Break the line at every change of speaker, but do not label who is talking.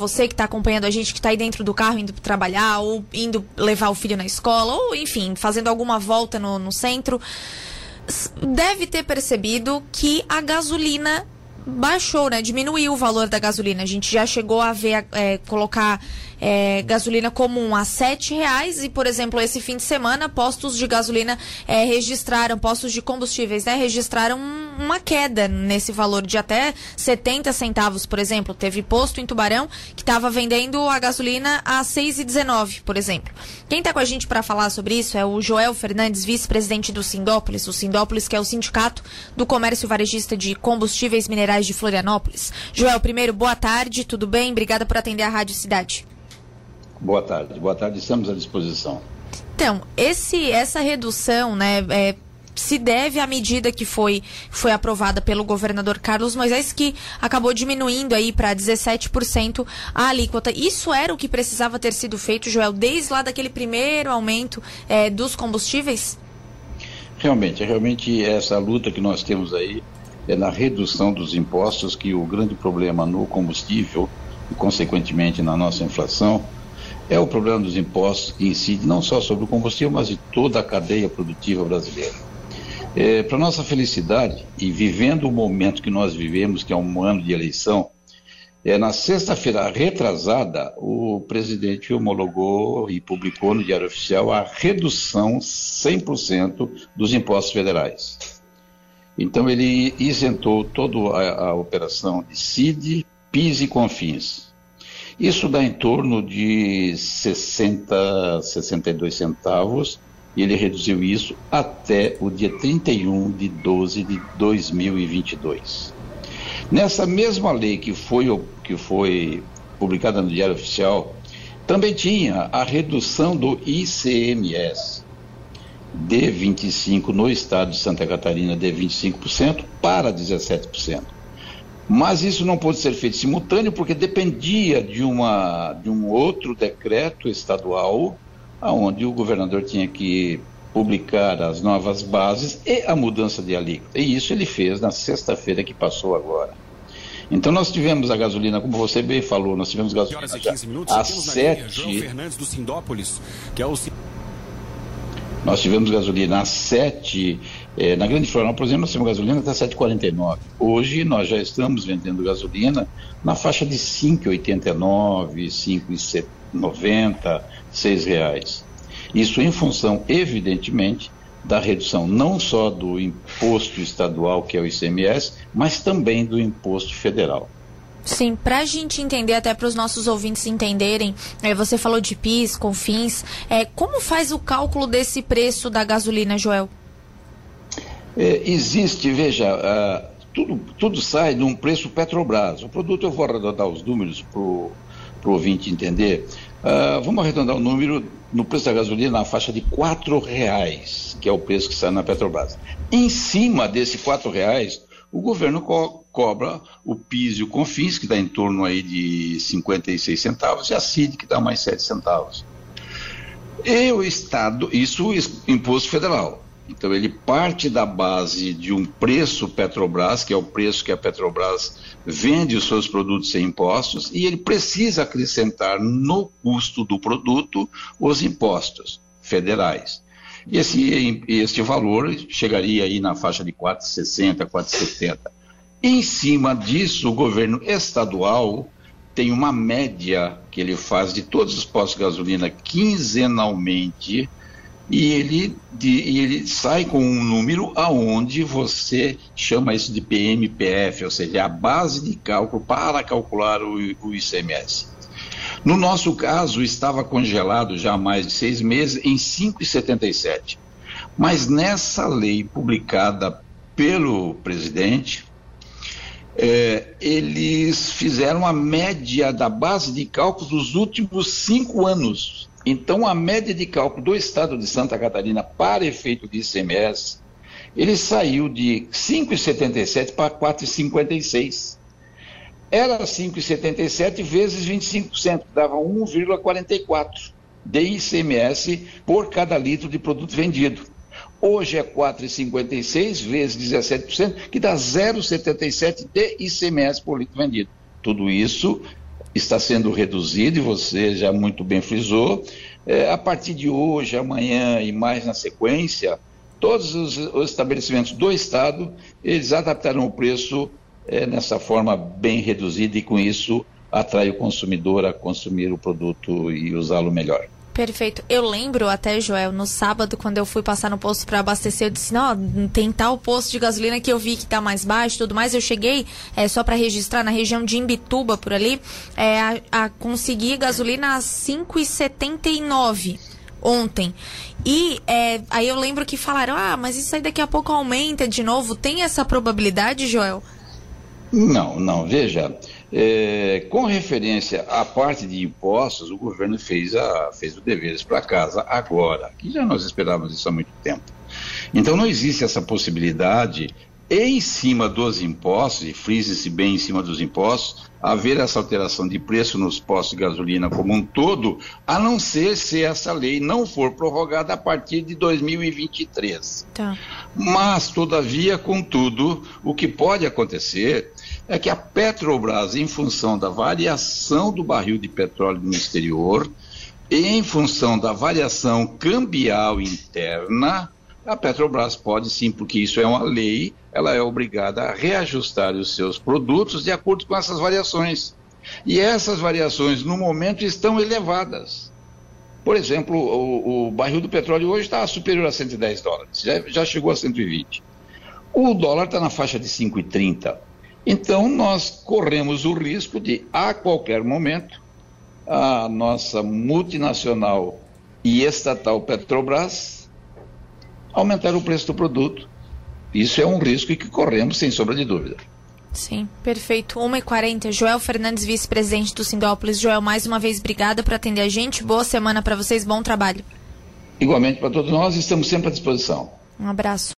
você que está acompanhando a gente, que está aí dentro do carro indo trabalhar, ou indo levar o filho na escola, ou enfim, fazendo alguma volta no, no centro, deve ter percebido que a gasolina baixou, né? Diminuiu o valor da gasolina. A gente já chegou a ver, é, colocar é, gasolina comum a sete reais e, por exemplo, esse fim de semana, postos de gasolina é, registraram, postos de combustíveis, né, registraram uma queda nesse valor de até 70 centavos, por exemplo. Teve posto em Tubarão que estava vendendo a gasolina a 6,19, por exemplo. Quem está com a gente para falar sobre isso é o Joel Fernandes, vice-presidente do Sindópolis, o Sindópolis que é o sindicato do comércio varejista de combustíveis minerais de Florianópolis. Joel, primeiro, boa tarde, tudo bem? Obrigada por atender a Rádio Cidade.
Boa tarde. Boa tarde, estamos à disposição.
Então, esse, essa redução, né, é, se deve à medida que foi, foi aprovada pelo governador Carlos Moisés, que acabou diminuindo aí para 17% a alíquota. Isso era o que precisava ter sido feito, Joel, desde lá daquele primeiro aumento é, dos combustíveis?
Realmente, realmente essa luta que nós temos aí é na redução dos impostos, que o grande problema no combustível e, consequentemente, na nossa inflação, é o problema dos impostos que incide não só sobre o combustível, mas de toda a cadeia produtiva brasileira. É, Para nossa felicidade, e vivendo o momento que nós vivemos, que é um ano de eleição, é, na sexta-feira retrasada, o presidente homologou e publicou no Diário Oficial a redução 100% dos impostos federais. Então, ele isentou toda a, a operação de CID, PIS e CONFINS. Isso dá em torno de 60, 62 centavos e ele reduziu isso até o dia 31 de 12 de 2022. Nessa mesma lei que foi, que foi publicada no Diário Oficial, também tinha a redução do ICMS de 25 no estado de Santa Catarina de 25% para 17%. Mas isso não pôde ser feito simultâneo porque dependia de, uma, de um outro decreto estadual, onde o governador tinha que publicar as novas bases e a mudança de alíquota. E isso ele fez na sexta-feira que passou agora. Então nós tivemos a gasolina, como você bem falou, nós tivemos gasolina a 7... Fernandes do Sindópolis, que é o... Nós tivemos gasolina a 7 é, na Grande Florianópolis, por exemplo, nós temos gasolina até 7,49. Hoje nós já estamos vendendo gasolina na faixa de 5,89, 5,90, 6 reais. Isso em função, evidentemente, da redução não só do imposto estadual, que é o ICMS, mas também do imposto federal.
Sim, para a gente entender, até para os nossos ouvintes entenderem, é, você falou de PIS, CONFINS, é, como faz o cálculo desse preço da gasolina, Joel?
É, existe, veja, uh, tudo, tudo sai de um preço Petrobras. O produto, eu vou arredondar os números para o ouvinte entender. Uh, vamos arredondar o número no preço da gasolina na faixa de R$ reais, que é o preço que sai na Petrobras. Em cima desse R$ reais, o governo co cobra o PIS e o CONFINS, que dá em torno aí de 56 centavos, e a CID, que dá mais 7 centavos. E o Estado, isso imposto federal. Então ele parte da base de um preço Petrobras, que é o preço que a Petrobras vende os seus produtos sem impostos, e ele precisa acrescentar no custo do produto os impostos federais. E esse, esse valor chegaria aí na faixa de 4,60, 4,70. Em cima disso, o governo estadual tem uma média que ele faz de todos os postos de gasolina quinzenalmente e ele, de, e ele sai com um número aonde você chama isso de PMPF, ou seja, a base de cálculo para calcular o, o ICMS. No nosso caso, estava congelado já há mais de seis meses em 5,77. Mas nessa lei publicada pelo presidente, é, eles fizeram a média da base de cálculo dos últimos cinco anos. Então, a média de cálculo do estado de Santa Catarina para efeito de ICMS, ele saiu de 5,77 para 4,56. Era 5,77 vezes 25%, dava 1,44 de ICMS por cada litro de produto vendido. Hoje é 4,56 vezes 17%, que dá 0,77 de ICMS por litro vendido. Tudo isso está sendo reduzido, e você já muito bem frisou. É, a partir de hoje, amanhã e mais na sequência, todos os, os estabelecimentos do Estado, eles adaptarão o preço é, nessa forma bem reduzida e com isso atrai o consumidor a consumir o produto e usá-lo melhor.
Perfeito. Eu lembro até, Joel, no sábado, quando eu fui passar no posto para abastecer, eu disse, não, tem tal posto de gasolina que eu vi que está mais baixo tudo mais. Eu cheguei, é, só para registrar, na região de Imbituba, por ali, é, a, a conseguir gasolina a 5,79 ontem. E é, aí eu lembro que falaram, ah, mas isso aí daqui a pouco aumenta de novo. Tem essa probabilidade, Joel?
Não, não. Veja, é, com referência à parte de impostos, o governo fez, a, fez o deveres para casa agora, que já nós esperávamos isso há muito tempo. Então não existe essa possibilidade em cima dos impostos, e frise-se bem em cima dos impostos, haver essa alteração de preço nos postos de gasolina como um todo, a não ser se essa lei não for prorrogada a partir de 2023. Tá. Mas, todavia, contudo, o que pode acontecer é que a Petrobras, em função da variação do barril de petróleo no exterior, em função da variação cambial interna, a Petrobras pode sim, porque isso é uma lei, ela é obrigada a reajustar os seus produtos de acordo com essas variações. E essas variações, no momento, estão elevadas. Por exemplo, o, o barril do petróleo hoje está superior a 110 dólares, já, já chegou a 120. O dólar está na faixa de 5,30. Então, nós corremos o risco de, a qualquer momento, a nossa multinacional e estatal Petrobras aumentar o preço do produto. Isso é um risco que corremos, sem sombra de dúvida.
Sim, perfeito. 1h40, Joel Fernandes, vice-presidente do Sindópolis. Joel, mais uma vez, obrigada por atender a gente. Boa semana para vocês, bom trabalho.
Igualmente para todos nós, estamos sempre à disposição.
Um abraço.